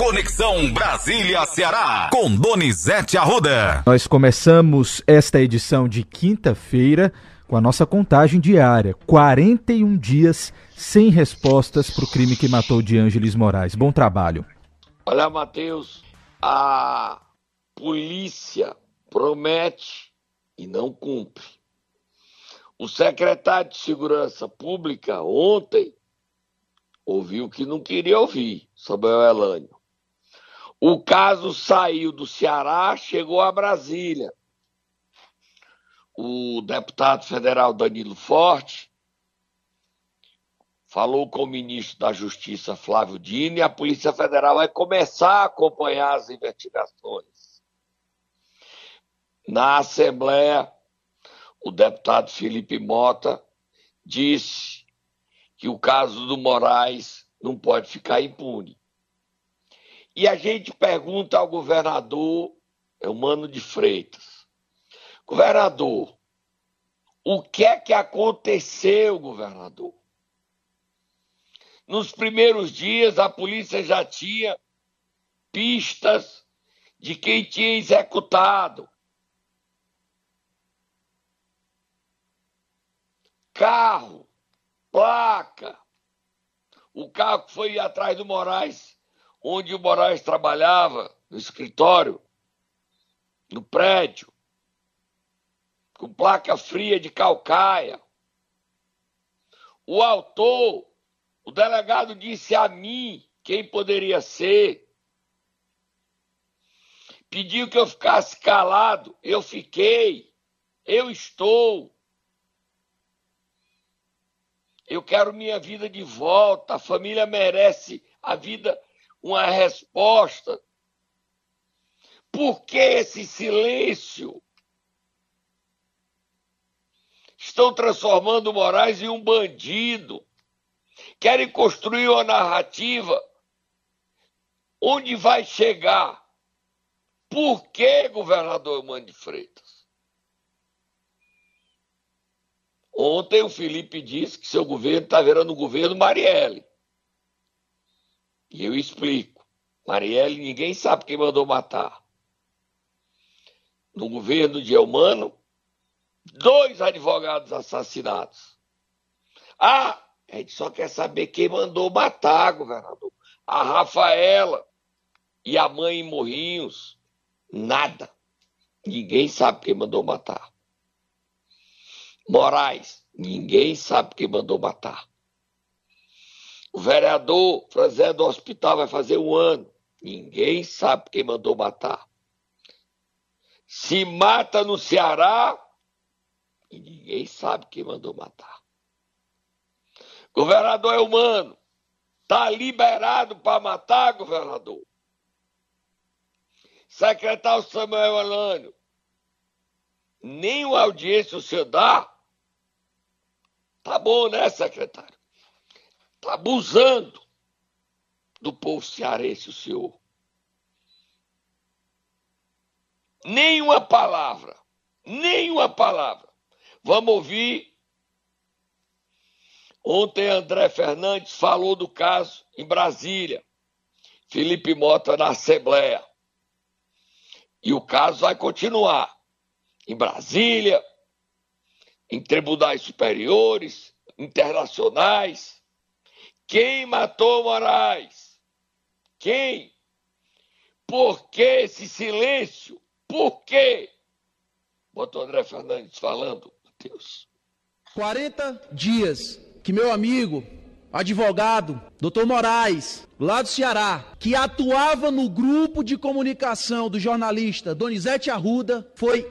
Conexão Brasília-Ceará, com Donizete Arruda. Nós começamos esta edição de quinta-feira com a nossa contagem diária. 41 dias sem respostas para o crime que matou de Ângeles Moraes. Bom trabalho. Olha, Matheus, a polícia promete e não cumpre. O secretário de Segurança Pública ontem ouviu o que não queria ouvir, Samuel Elânio. O caso saiu do Ceará, chegou a Brasília. O deputado federal Danilo Forte falou com o ministro da Justiça Flávio Dino e a Polícia Federal vai começar a acompanhar as investigações. Na Assembleia, o deputado Felipe Mota disse que o caso do Moraes não pode ficar impune. E a gente pergunta ao governador, é o Mano de Freitas, governador, o que é que aconteceu, governador? Nos primeiros dias, a polícia já tinha pistas de quem tinha executado. Carro, placa. O carro que foi atrás do Moraes, onde o Moraes trabalhava, no escritório, no prédio, com placa fria de calcaia. O autor, o delegado disse a mim quem poderia ser. Pediu que eu ficasse calado, eu fiquei, eu estou. Eu quero minha vida de volta. A família merece a vida, uma resposta. Por que esse silêncio? Estão transformando Moraes em um bandido. Querem construir uma narrativa. Onde vai chegar? Por que, governador Mano de Freitas? Ontem o Felipe disse que seu governo está virando o governo Marielle. E eu explico. Marielle, ninguém sabe quem mandou matar. No governo de Eumano, dois advogados assassinados. Ah, a gente só quer saber quem mandou matar, governador. A Rafaela e a mãe em Morrinhos. Nada. Ninguém sabe quem mandou matar. Moraes, ninguém sabe quem mandou matar. O vereador Franzé do hospital vai fazer um ano. Ninguém sabe quem mandou matar. Se mata no Ceará e ninguém sabe quem mandou matar. Governador é humano. Está liberado para matar, governador. Secretário Samuel Elânio. Nenhuma audiência o senhor dá Tá bom, né, secretário? Tá abusando do povo cearense, o senhor. Nenhuma palavra, nenhuma palavra. Vamos ouvir. Ontem André Fernandes falou do caso em Brasília. Felipe Mota na Assembleia. E o caso vai continuar em Brasília, em tribunais superiores, internacionais. Quem matou Moraes? Quem? Por que esse silêncio? Por quê? Botou André Fernandes falando, Deus. 40 dias que meu amigo, advogado, doutor Moraes, lá do Ceará, que atuava no grupo de comunicação do jornalista Donizete Arruda, foi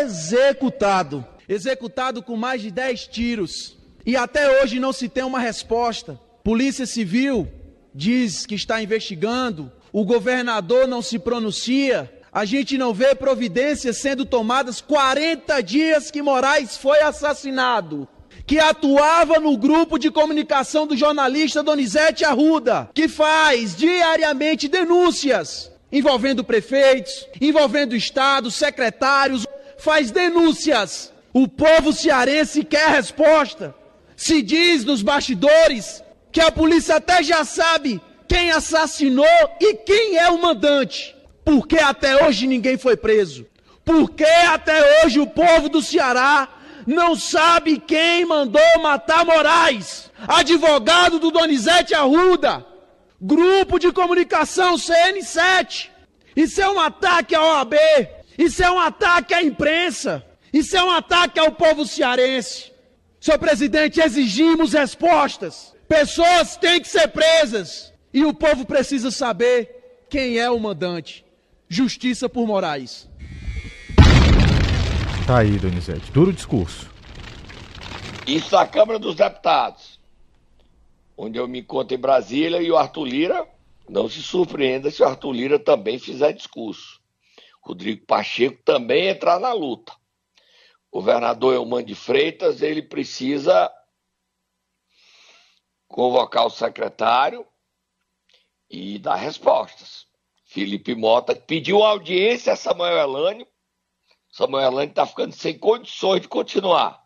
executado executado com mais de 10 tiros. E até hoje não se tem uma resposta. Polícia Civil diz que está investigando, o governador não se pronuncia, a gente não vê providências sendo tomadas 40 dias que Moraes foi assassinado. Que atuava no grupo de comunicação do jornalista Donizete Arruda, que faz diariamente denúncias envolvendo prefeitos, envolvendo estados, secretários, faz denúncias o povo cearense quer resposta. Se diz nos bastidores que a polícia até já sabe quem assassinou e quem é o mandante. Por que até hoje ninguém foi preso? Por que até hoje o povo do Ceará não sabe quem mandou matar Moraes? Advogado do Donizete Arruda, grupo de comunicação CN7. Isso é um ataque à OAB, isso é um ataque à imprensa, isso é um ataque ao povo cearense. Senhor presidente, exigimos respostas. Pessoas têm que ser presas. E o povo precisa saber quem é o mandante. Justiça por Moraes. Tá aí, Donizete. Duro discurso. Isso na Câmara dos Deputados, onde eu me encontro em Brasília e o Arthur Lira, não se surpreenda se o Arthur Lira também fizer discurso. Rodrigo Pacheco também entrar na luta. O governador Elman de Freitas, ele precisa convocar o secretário e dar respostas. Felipe Mota pediu audiência a Samuel Elânio. Samuel Elânio está ficando sem condições de continuar.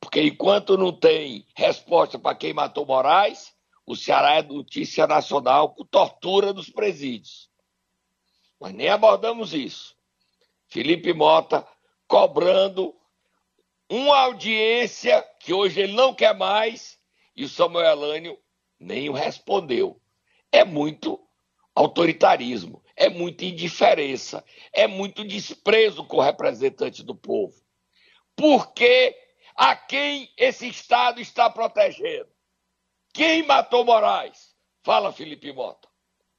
Porque enquanto não tem resposta para quem matou Moraes, o Ceará é notícia nacional com tortura dos presídios. Mas nem abordamos isso. Felipe Mota cobrando uma audiência que hoje ele não quer mais e o Samuel Elânio nem o respondeu. É muito autoritarismo, é muita indiferença, é muito desprezo com o representante do povo. Porque a quem esse Estado está protegendo? Quem matou Moraes? Fala, Felipe Mota.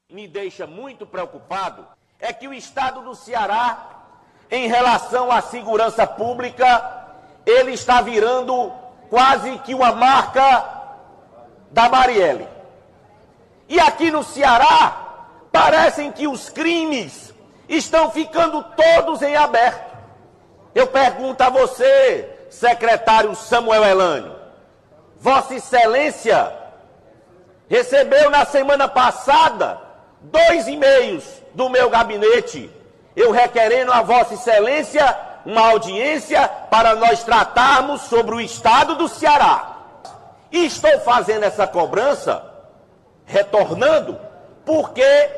Me deixa muito preocupado é que o Estado do Ceará, em relação à segurança pública, ele está virando quase que uma marca da Marielle. E aqui no Ceará, parecem que os crimes estão ficando todos em aberto. Eu pergunto a você, secretário Samuel Elânio. Vossa Excelência recebeu na semana passada dois e-mails do meu gabinete, eu requerendo a Vossa Excelência uma audiência para nós tratarmos sobre o estado do Ceará. E estou fazendo essa cobrança, retornando, porque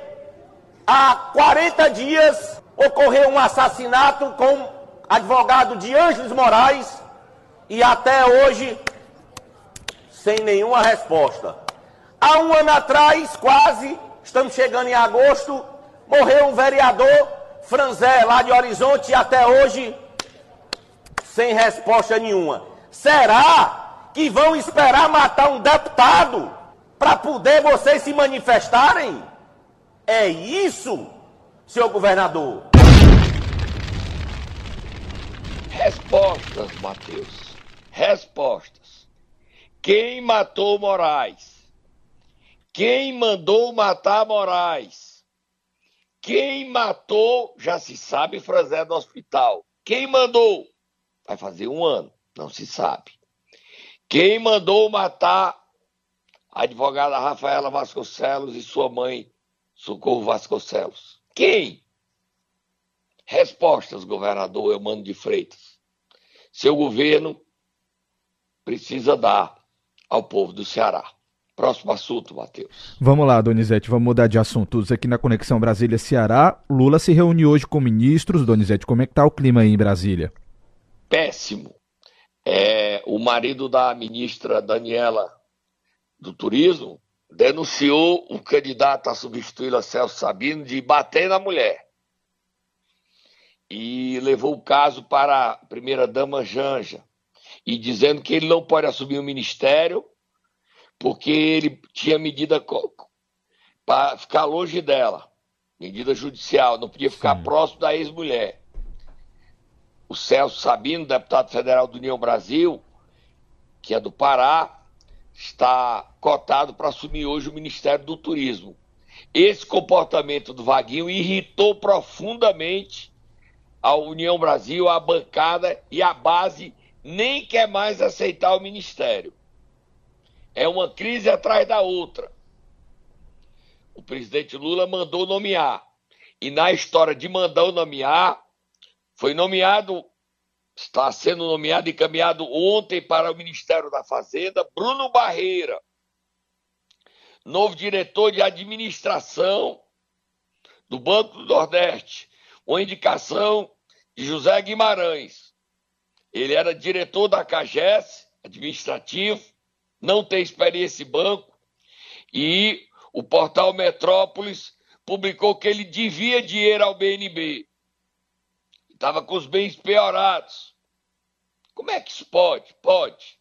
há 40 dias ocorreu um assassinato com advogado de Ângeles Moraes, e até hoje sem nenhuma resposta. Há um ano atrás, quase, estamos chegando em agosto, morreu um vereador, Franzé, lá de Horizonte, e até hoje sem resposta nenhuma. Será que vão esperar matar um deputado para poder vocês se manifestarem? É isso, senhor governador? Respostas, Matheus respostas. Quem matou Moraes? Quem mandou matar Moraes? Quem matou, já se sabe, Franzé do hospital. Quem mandou? Vai fazer um ano, não se sabe. Quem mandou matar a advogada Rafaela Vasconcelos e sua mãe, Socorro Vasconcelos? Quem? Respostas, governador Eumano de Freitas. Seu governo precisa dar ao povo do Ceará. Próximo assunto, Matheus. Vamos lá, Donizete, vamos mudar de assuntos aqui na Conexão Brasília-Ceará. Lula se reuniu hoje com ministros. Donizete, como é que tá o clima aí em Brasília? Péssimo. É, o marido da ministra Daniela do Turismo denunciou o candidato a substituir a Celso Sabino de bater na mulher. E levou o caso para a primeira-dama Janja e dizendo que ele não pode assumir o ministério porque ele tinha medida para ficar longe dela, medida judicial, não podia ficar Sim. próximo da ex-mulher. O Celso Sabino, deputado federal do União Brasil, que é do Pará, está cotado para assumir hoje o Ministério do Turismo. Esse comportamento do Vaguinho irritou profundamente a União Brasil, a bancada e a base nem quer mais aceitar o ministério. É uma crise atrás da outra. O presidente Lula mandou nomear. E na história de mandar nomear, foi nomeado, está sendo nomeado e encaminhado ontem para o Ministério da Fazenda, Bruno Barreira. novo diretor de administração do Banco do Nordeste, uma indicação de José Guimarães. Ele era diretor da CAGES, administrativo, não tem experiência em banco, e o portal Metrópolis publicou que ele devia dinheiro ao BNB. Estava com os bens piorados. Como é que isso pode? Pode.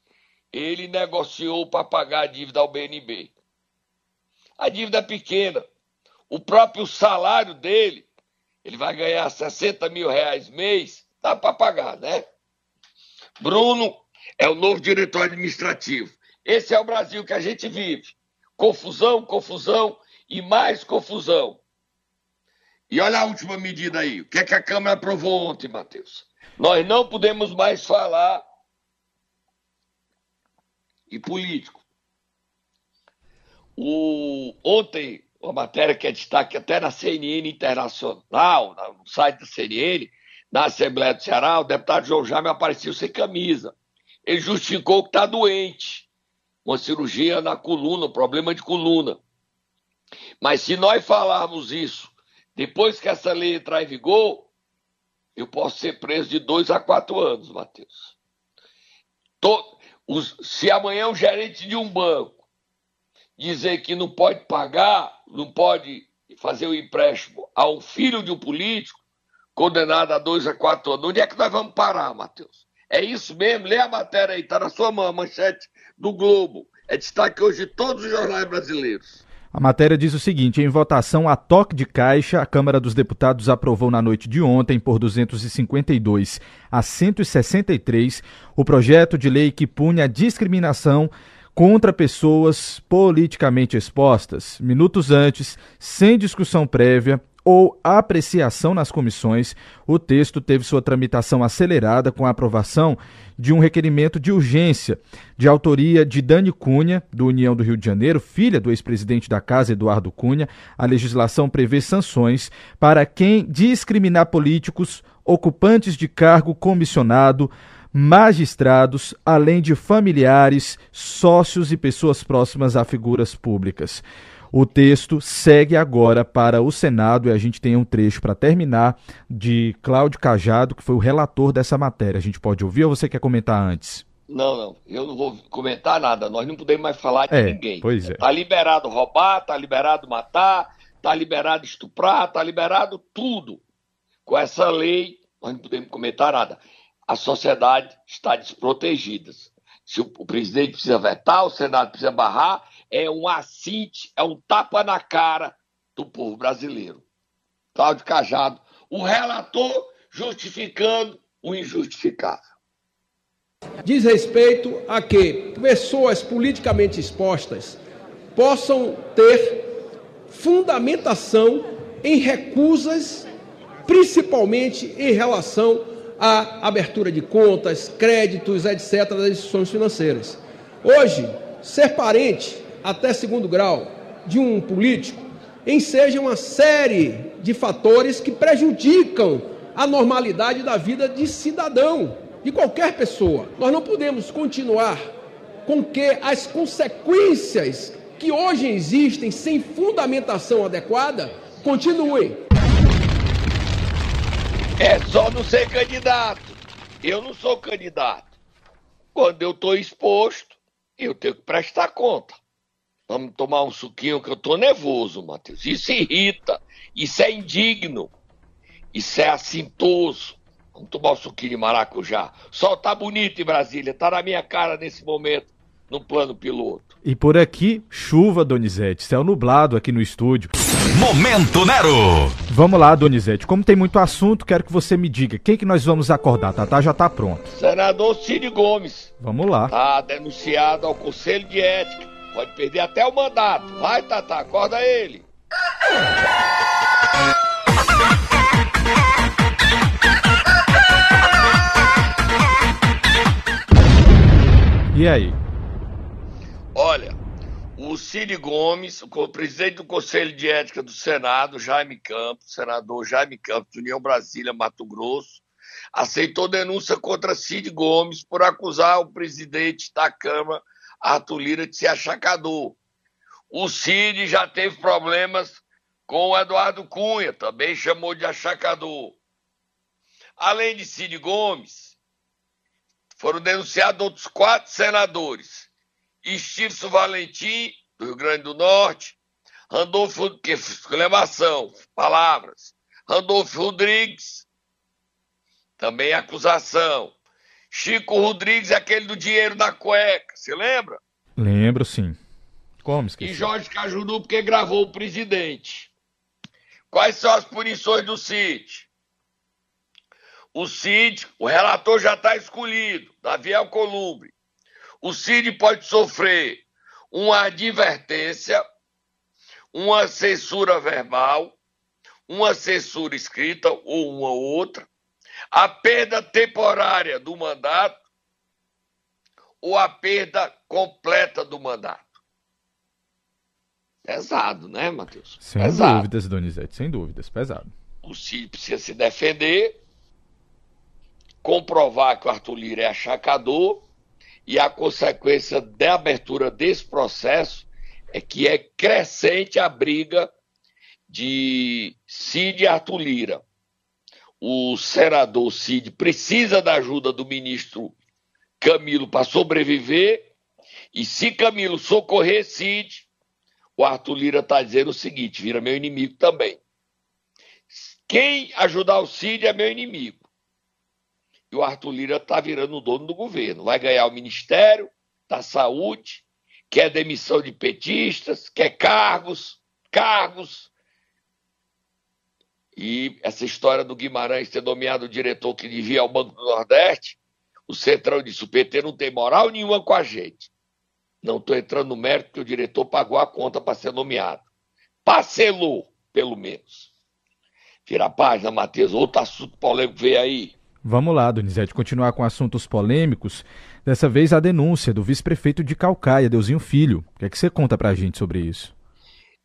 Ele negociou para pagar a dívida ao BNB. A dívida é pequena. O próprio salário dele, ele vai ganhar 60 mil reais mês, dá para pagar, né? Bruno é o novo diretor administrativo. Esse é o Brasil que a gente vive. Confusão, confusão e mais confusão. E olha a última medida aí. O que é que a Câmara aprovou ontem, Matheus? Nós não podemos mais falar de político. O, ontem, uma matéria que é destaque até na CNN Internacional, no site da CNN, na Assembleia do Ceará, o deputado João Jaime apareceu sem camisa. Ele justificou que está doente, uma cirurgia na coluna, um problema de coluna. Mas se nós falarmos isso depois que essa lei entrar em vigor, eu posso ser preso de dois a quatro anos, Matheus. se amanhã o gerente de um banco dizer que não pode pagar, não pode fazer o um empréstimo a um filho de um político condenado a dois a quatro anos. Onde é que nós vamos parar, Matheus? É isso mesmo? Lê a matéria aí, está na sua mão, a manchete do Globo. É destaque hoje de todos os jornais brasileiros. A matéria diz o seguinte: em votação a toque de caixa, a Câmara dos Deputados aprovou na noite de ontem, por 252 a 163, o projeto de lei que pune a discriminação contra pessoas politicamente expostas, minutos antes, sem discussão prévia ou apreciação nas comissões, o texto teve sua tramitação acelerada com a aprovação de um requerimento de urgência de autoria de Dani Cunha, do União do Rio de Janeiro, filha do ex-presidente da Casa, Eduardo Cunha. A legislação prevê sanções para quem discriminar políticos, ocupantes de cargo comissionado, magistrados, além de familiares, sócios e pessoas próximas a figuras públicas. O texto segue agora para o Senado e a gente tem um trecho para terminar de Cláudio Cajado, que foi o relator dessa matéria. A gente pode ouvir ou você quer comentar antes? Não, não, eu não vou comentar nada. Nós não podemos mais falar de é, ninguém. Pois é. Tá liberado roubar, tá liberado matar, tá liberado estuprar, tá liberado tudo. Com essa lei, nós não podemos comentar nada a sociedade está desprotegida. Se o, o presidente precisa vetar, o Senado precisa barrar, é um assinte, é um tapa na cara do povo brasileiro. Cláudio Cajado, o relator justificando o injustificável. Diz respeito a que pessoas politicamente expostas possam ter fundamentação em recusas, principalmente em relação a abertura de contas, créditos, etc., das instituições financeiras. Hoje, ser parente, até segundo grau, de um político, enseja uma série de fatores que prejudicam a normalidade da vida de cidadão, de qualquer pessoa. Nós não podemos continuar com que as consequências que hoje existem sem fundamentação adequada continuem. É só não ser candidato. Eu não sou candidato. Quando eu estou exposto, eu tenho que prestar conta. Vamos tomar um suquinho que eu estou nervoso, Matheus. Isso irrita, isso é indigno, isso é assintoso. Vamos tomar um suquinho de maracujá. O sol tá bonito em Brasília, tá na minha cara nesse momento no plano piloto. E por aqui, chuva, Donizete. Céu nublado aqui no estúdio. Momento Nero! Vamos lá, Donizete. Como tem muito assunto, quero que você me diga quem que nós vamos acordar. Tatá já tá pronto. Senador Cid Gomes. Vamos lá. Tá denunciado ao Conselho de Ética. Pode perder até o mandato. Vai, Tatá, acorda ele. E aí? Olha, o Cid Gomes, o presidente do Conselho de Ética do Senado, Jaime Campos, senador Jaime Campos, União Brasília, Mato Grosso, aceitou denúncia contra Cid Gomes por acusar o presidente da Câmara, Arthur Lira, de ser achacador. O Cid já teve problemas com o Eduardo Cunha, também chamou de achacador. Além de Cid Gomes, foram denunciados outros quatro senadores. Estirso Valentim, do Rio Grande do Norte, Randolfo, que exclamação, palavras, Randolfo Rodrigues, também acusação. Chico Rodrigues, aquele do dinheiro da cueca, você lembra? Lembro, sim. Como esqueci? E Jorge Cajuru, porque gravou o presidente. Quais são as punições do CID? O CID, o relator já está escolhido, Davi Alcolumbre. O CID pode sofrer uma advertência, uma censura verbal, uma censura escrita ou uma outra, a perda temporária do mandato ou a perda completa do mandato. Pesado, né, Matheus? Sem pesado. dúvidas, Donizete, sem dúvidas, pesado. O Cid precisa se defender, comprovar que o Arthur Lira é achacador e a consequência da abertura desse processo é que é crescente a briga de Cid e Arthur Lira. O senador Cid precisa da ajuda do ministro Camilo para sobreviver, e se Camilo socorrer Cid, o Arthur Lira está dizendo o seguinte: vira meu inimigo também. Quem ajudar o Cid é meu inimigo. E o Arthur Lira está virando o dono do governo. Vai ganhar o Ministério da Saúde, quer demissão de petistas, quer cargos, cargos. E essa história do Guimarães ter nomeado o diretor que devia ao Banco do Nordeste, o Centrão disse: o PT não tem moral nenhuma com a gente. Não estou entrando no mérito porque o diretor pagou a conta para ser nomeado. Parcelou, pelo menos. Tira a página, Matheus. Outro assunto polêmico veio aí. Vamos lá, Donizete, continuar com assuntos polêmicos. Dessa vez a denúncia do vice-prefeito de Calcaia, Deusinho Filho. O que é que você conta pra gente sobre isso?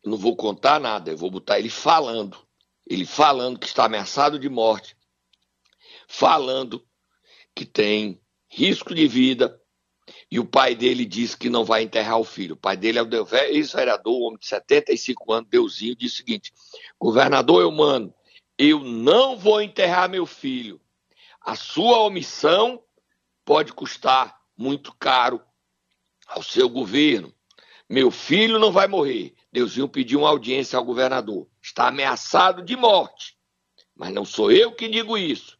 Eu não vou contar nada, eu vou botar ele falando. Ele falando que está ameaçado de morte. Falando que tem risco de vida. E o pai dele diz que não vai enterrar o filho. O pai dele é o ex-vereador, homem de 75 anos, Deusinho, diz o seguinte: governador Eumano, eu não vou enterrar meu filho. A sua omissão pode custar muito caro ao seu governo. Meu filho não vai morrer. Deusinho pediu uma audiência ao governador. Está ameaçado de morte. Mas não sou eu que digo isso.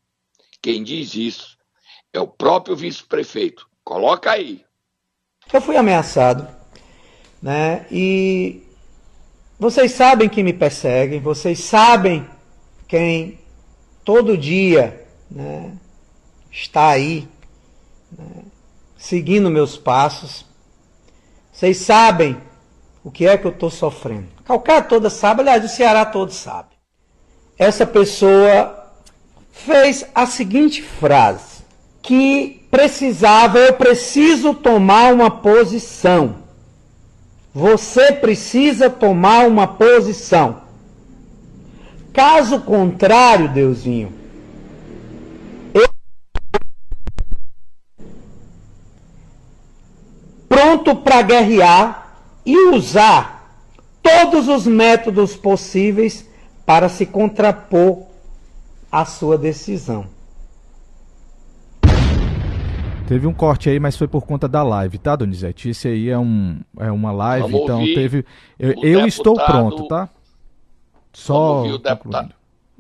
Quem diz isso é o próprio vice-prefeito. Coloca aí. Eu fui ameaçado, né? E vocês sabem que me perseguem, vocês sabem quem todo dia né, está aí, né, seguindo meus passos. Vocês sabem o que é que eu estou sofrendo. Calcaia toda sabe, aliás, o Ceará todo sabe. Essa pessoa fez a seguinte frase, que precisava, eu preciso tomar uma posição. Você precisa tomar uma posição. Caso contrário, Deusinho, eu pronto para guerrear e usar todos os métodos possíveis para se contrapor à sua decisão. Teve um corte aí, mas foi por conta da live, tá, Donizete? Esse aí é, um, é uma live, Vamos então teve. Eu, eu estou pronto, tá? Vamos Só. ouvir o deputado.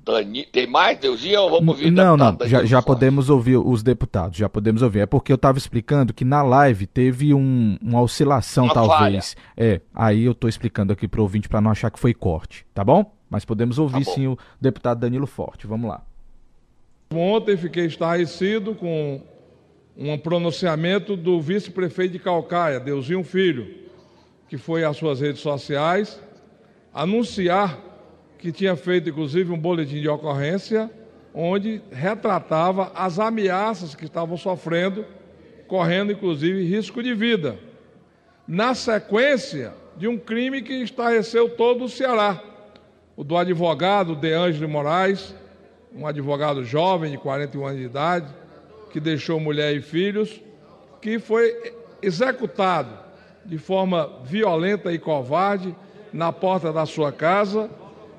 Dani... Tem mais, Deusinho, ou vamos ouvir o Não, não, já, já podemos ouvir os deputados, já podemos ouvir. É porque eu estava explicando que na live teve um, uma oscilação, Uma talvez. É, aí eu estou explicando aqui pro ouvinte para não achar que foi corte, tá bom? Mas podemos ouvir Tá sim o deputado Danilo Forte. Vamos lá. Ontem fiquei estarrecido com um pronunciamento do vice-prefeito de Calcaia, Deusinho Filho, que foi às suas redes sociais anunciar que tinha feito inclusive um boletim de ocorrência onde retratava as ameaças que estavam sofrendo, correndo inclusive risco de vida. Na sequência de um crime que estarreceu todo o Ceará, o do advogado De Ângelo Moraes, um advogado jovem de 41 anos de idade, que deixou mulher e filhos, que foi executado de forma violenta e covarde na porta da sua casa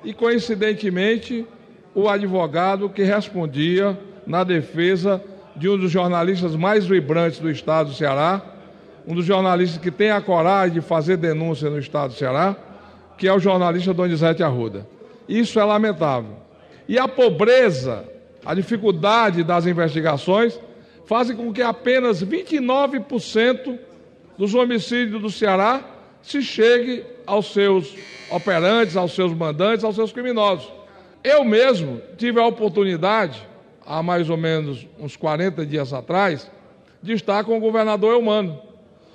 e, coincidentemente, o advogado que respondia na defesa de um dos jornalistas mais vibrantes do estado do Ceará, um dos jornalistas que tem a coragem de fazer denúncia no estado do Ceará, que é o jornalista Donizete Arruda. Isso é lamentável. E a pobreza, a dificuldade das investigações fazem com que apenas 29% dos homicídios do Ceará se chegue aos seus operantes, aos seus mandantes, aos seus criminosos. Eu mesmo tive a oportunidade, há mais ou menos uns 40 dias atrás, de estar com o governador Eumano.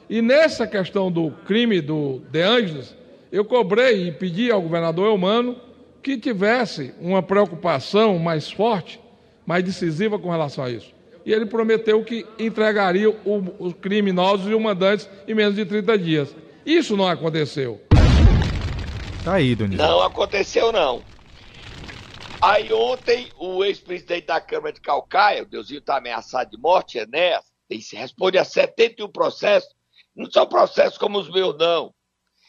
E nessa questão do crime do De Angeles, eu cobrei e pedi ao governador Eumano que tivesse uma preocupação mais forte, mais decisiva com relação a isso. E ele prometeu que entregaria os criminosos e os mandantes em menos de 30 dias. Isso não aconteceu. Tá aí, Donizete. Não aconteceu, não. Aí ontem, o ex-presidente da Câmara de Calcaia, o Deusinho está ameaçado de morte, Enéas, ele se responde a 71 processos. Não são processos como os meus, não.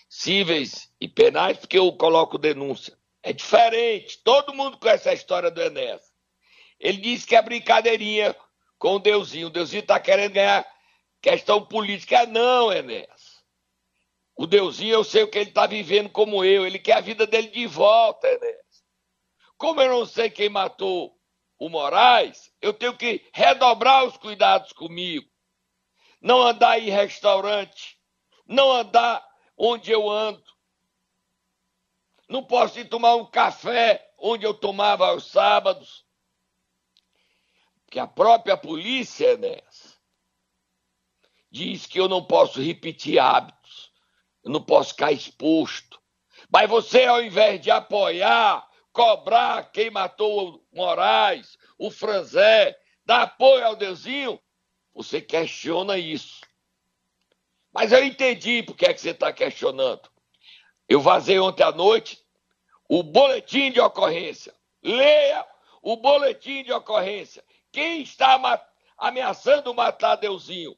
Cíveis e penais, porque eu coloco denúncia. É diferente. Todo mundo conhece a história do Enéas. Ele disse que é brincadeirinha com o Deusinho. O Deusinho está querendo ganhar questão política. Não, Enéas. O Deusinho, eu sei o que ele está vivendo como eu. Ele quer a vida dele de volta, Enéas. Como eu não sei quem matou o Moraes, eu tenho que redobrar os cuidados comigo. Não andar em restaurante, não andar onde eu ando. Não posso ir tomar um café onde eu tomava aos sábados. Porque a própria polícia, né, diz que eu não posso repetir hábitos, eu não posso ficar exposto. Mas você, ao invés de apoiar, cobrar quem matou o Moraes, o Franzé, dar apoio ao Deusinho, você questiona isso. Mas eu entendi por que, é que você está questionando. Eu vazei ontem à noite o boletim de ocorrência. Leia o boletim de ocorrência. Quem está ameaçando matar Deusinho?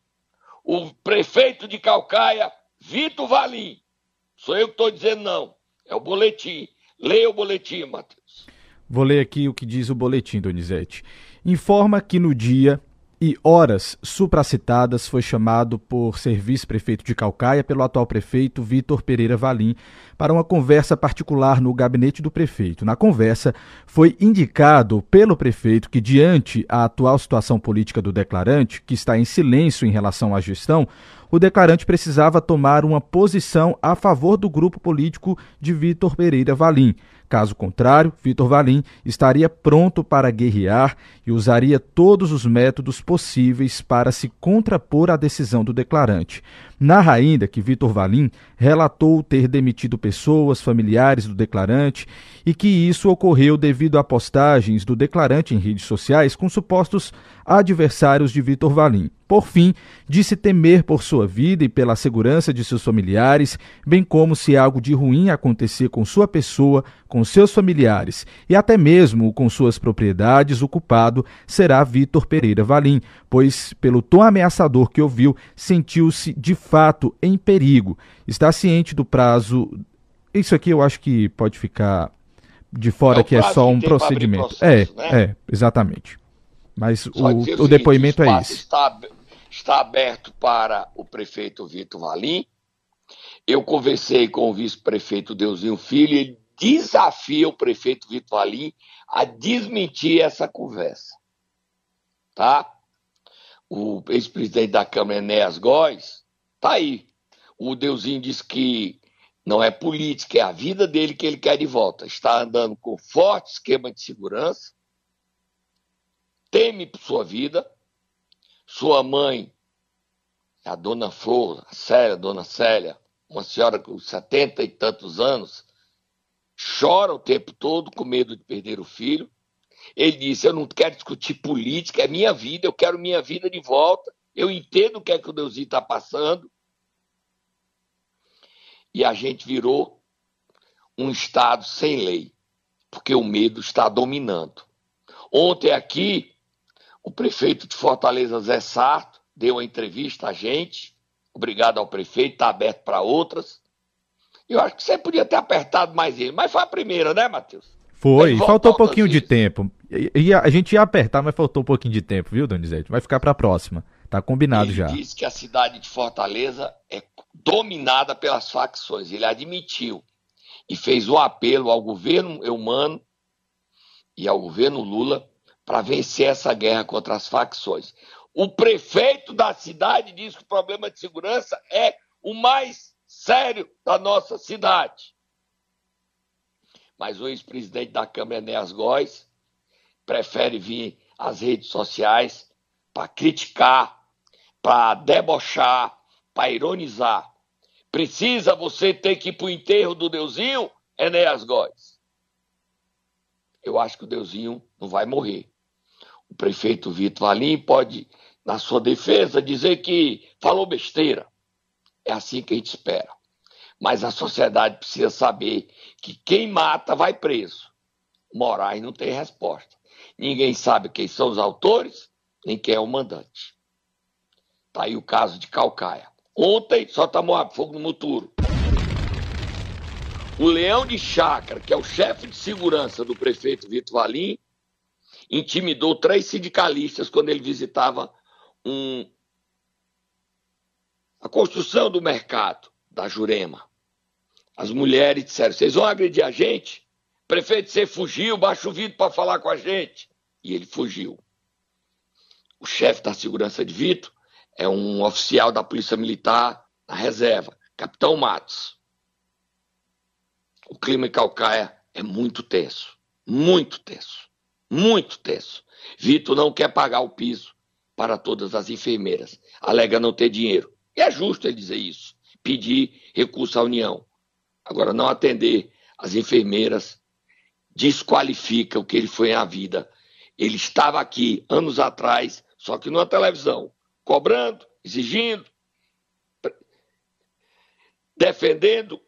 O prefeito de Calcaia, Vitor Valim. Sou eu que estou dizendo não. É o boletim. Leia o boletim, Matheus. Vou ler aqui o que diz o boletim, Donizete. Informa que no dia e horas supracitadas foi chamado por ser vice-prefeito de Calcaia pelo atual prefeito Vitor Pereira Valim para uma conversa particular no gabinete do prefeito. Na conversa, foi indicado pelo prefeito que, diante a atual situação política do declarante, que está em silêncio em relação à gestão, o declarante precisava tomar uma posição a favor do grupo político de Vitor Pereira Valim. Caso contrário, Vitor Valim estaria pronto para guerrear e usaria todos os métodos possíveis para se contrapor à decisão do declarante. Narra ainda que Vitor Valim relatou ter demitido pessoas familiares do declarante e que isso ocorreu devido a postagens do declarante em redes sociais com supostos adversários de Vitor Valim. Por fim, disse temer por sua vida e pela segurança de seus familiares, bem como se algo de ruim acontecer com sua pessoa, com seus familiares e até mesmo com suas propriedades, o culpado será Vitor Pereira Valim, pois, pelo tom ameaçador que ouviu, sentiu-se de fato em perigo. Está ciente do prazo. Isso aqui eu acho que pode ficar de fora, é que é só um procedimento. Processo, é, né? é, exatamente. Mas o, o, depoimento é esse. Está, está aberto para o prefeito Vitor Valim. Eu conversei com o vice-prefeito Deusinho Filho e ele desafia o prefeito Vitor Valim a desmentir essa conversa. Tá? O ex-presidente da Câmara, Enéas Góes, tá aí. O Deusinho diz que não é política, é a vida dele que ele quer de volta. Está andando com forte esquema de segurança, teme por sua vida. Sua mãe, a dona Flor, a Célia, dona Célia, uma senhora com setenta e tantos anos, chora o tempo todo com medo de perder o filho. Ele disse: Eu não quero discutir política, é minha vida, eu quero minha vida de volta. Eu entendo o que é que o Deusinho está passando. E a gente virou um Estado sem lei, porque o medo está dominando. Ontem aqui, o prefeito de Fortaleza, Zé Sarto, deu uma entrevista a gente, Obrigado ao prefeito, está aberto para outras. Eu acho que você podia ter apertado mais ele, mas foi a primeira, né, Matheus? Foi, faltou um pouquinho de tempo. E, a gente ia apertar, mas faltou um pouquinho de tempo, viu, Donizete? Vai ficar para a próxima. Tá combinado ele já. Ele disse que a cidade de Fortaleza é dominada pelas facções. Ele admitiu e fez um apelo ao governo Eumano e ao governo Lula para vencer essa guerra contra as facções. O prefeito da cidade diz que o problema de segurança é o mais sério da nossa cidade. Mas o ex-presidente da Câmara, Enéas Góes, prefere vir às redes sociais para criticar, para debochar, para ironizar. Precisa você ter que ir para o enterro do Deusinho, Enéas Góes? Eu acho que o Deusinho não vai morrer. O prefeito Vitor Valim pode, na sua defesa, dizer que falou besteira. É assim que a gente espera. Mas a sociedade precisa saber que quem mata vai preso. Moraes não tem resposta. Ninguém sabe quem são os autores, nem quem é o mandante. Tá aí o caso de Calcaia. Ontem só tomou fogo no Muturo. O Leão de Chácara, que é o chefe de segurança do prefeito Vitor Valim, intimidou três sindicalistas quando ele visitava um, a construção do mercado da Jurema. As mulheres disseram: vocês vão agredir a gente? Prefeito, você fugiu, baixa o vidro para falar com a gente. E ele fugiu. O chefe da segurança de Vitor é um oficial da Polícia Militar na reserva, Capitão Matos. O clima em Calcaia é muito tenso, muito tenso, muito tenso. Vitor não quer pagar o piso para todas as enfermeiras, alega não ter dinheiro. E é justo ele dizer isso, pedir recurso à União. Agora, não atender as enfermeiras desqualifica o que ele foi na vida. Ele estava aqui anos atrás, só que numa televisão, cobrando, exigindo, defendendo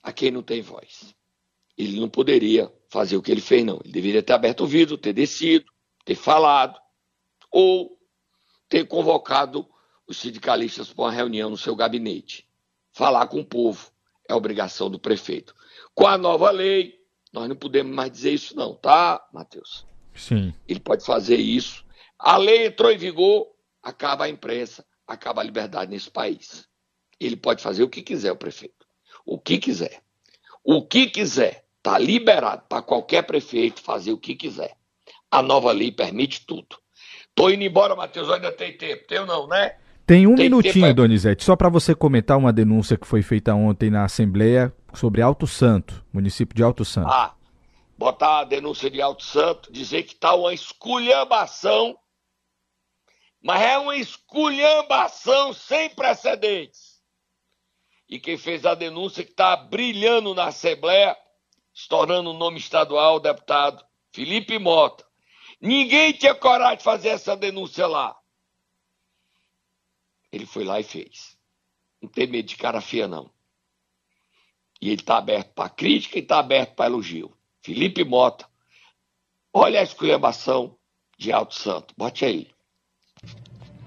a quem não tem voz. Ele não poderia fazer o que ele fez, não. Ele deveria ter aberto o vidro, ter descido, ter falado, ou ter convocado os sindicalistas para uma reunião no seu gabinete. Falar com o povo é obrigação do prefeito. Com a nova lei, nós não podemos mais dizer isso, não, tá, Matheus? Sim. Ele pode fazer isso. A lei entrou em vigor, acaba a imprensa, acaba a liberdade nesse país. Ele pode fazer o que quiser, o prefeito o que quiser. O que quiser. Está liberado para qualquer prefeito fazer o que quiser. A nova lei permite tudo. Tô indo embora, Matheus, ainda tem tempo. Tem ou não, né? Tem um tem minutinho, tempo... Donizete, só para você comentar uma denúncia que foi feita ontem na Assembleia sobre Alto Santo, município de Alto Santo. Ah, botar a denúncia de Alto Santo, dizer que está uma esculhambação, mas é uma esculhambação sem precedentes e quem fez a denúncia que está brilhando na Assembleia, se tornando um nome estadual, o deputado Felipe Mota. Ninguém tinha coragem de fazer essa denúncia lá. Ele foi lá e fez. Não tem medo de cara feia, não. E ele está aberto para crítica e está aberto para elogio. Felipe Mota, olha a exclamação de Alto Santo. Bote aí.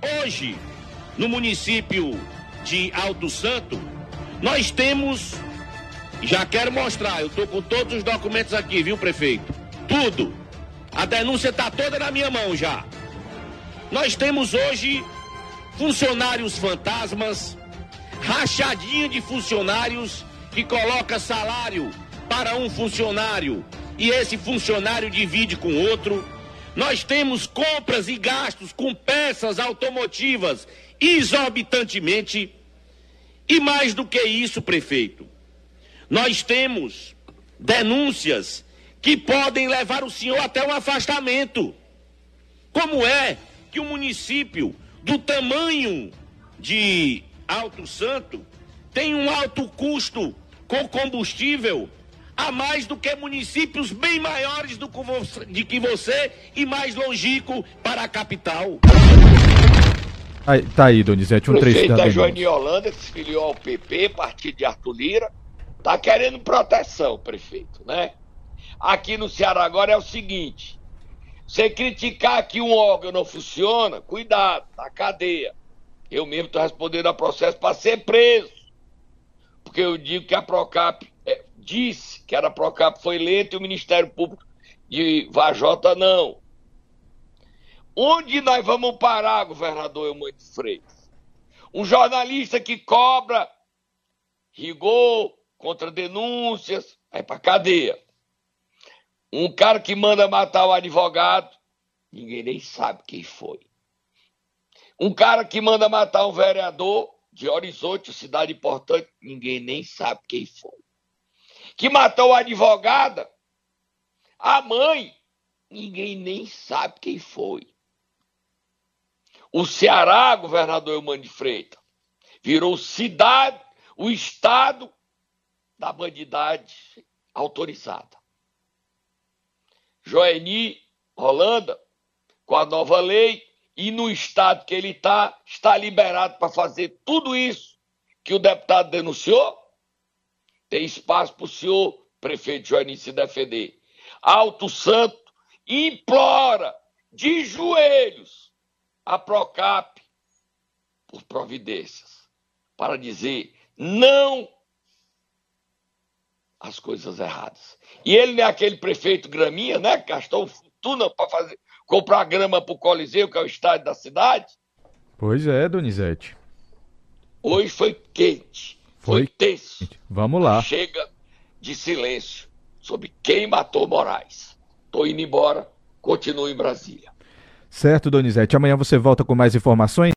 Hoje, no município de Alto Santo, nós temos, já quero mostrar, eu estou com todos os documentos aqui, viu, prefeito? Tudo. A denúncia está toda na minha mão já. Nós temos hoje funcionários fantasmas, rachadinha de funcionários que coloca salário para um funcionário e esse funcionário divide com outro. Nós temos compras e gastos com peças automotivas exorbitantemente e mais do que isso, prefeito, nós temos denúncias que podem levar o senhor até um afastamento. Como é que o município do tamanho de Alto Santo tem um alto custo com combustível a mais do que municípios bem maiores do que você e mais longínquo para a capital? Aí, tá aí, Donizete, um trecho da Joane Holanda, que se filiou ao PP, partido de Arthur Lira, tá querendo proteção, prefeito, né? Aqui no Ceará agora é o seguinte, você criticar que um órgão não funciona, cuidado, na cadeia. Eu mesmo estou respondendo a processo para ser preso. Porque eu digo que a Procap disse que era Procap foi eleita e o Ministério Público de Vajota não. Onde nós vamos parar, governador Eumano de Freitas? Um jornalista que cobra rigor contra denúncias, vai para cadeia. Um cara que manda matar o advogado, ninguém nem sabe quem foi. Um cara que manda matar um vereador de Horizonte, cidade importante, ninguém nem sabe quem foi. Que matou a advogada, a mãe, ninguém nem sabe quem foi. O Ceará, governador Eumano de Freitas, virou cidade, o estado da bandidade autorizada. Joeni Holanda, com a nova lei, e no estado que ele está, está liberado para fazer tudo isso que o deputado denunciou? Tem espaço para o senhor, prefeito Joanim, se defender. Alto Santo implora de joelhos a Procap por providências para dizer não às coisas erradas. E ele não é aquele prefeito graminha, né? Que gastou fortuna para fazer comprar grama para o Coliseu, que é o estádio da cidade. Pois é, Donizete. Hoje foi quente, foi, foi tenso. Vamos lá. Chega de silêncio sobre quem matou Moraes. Tô indo embora, continuo em Brasília. Certo, Donizete. Amanhã você volta com mais informações.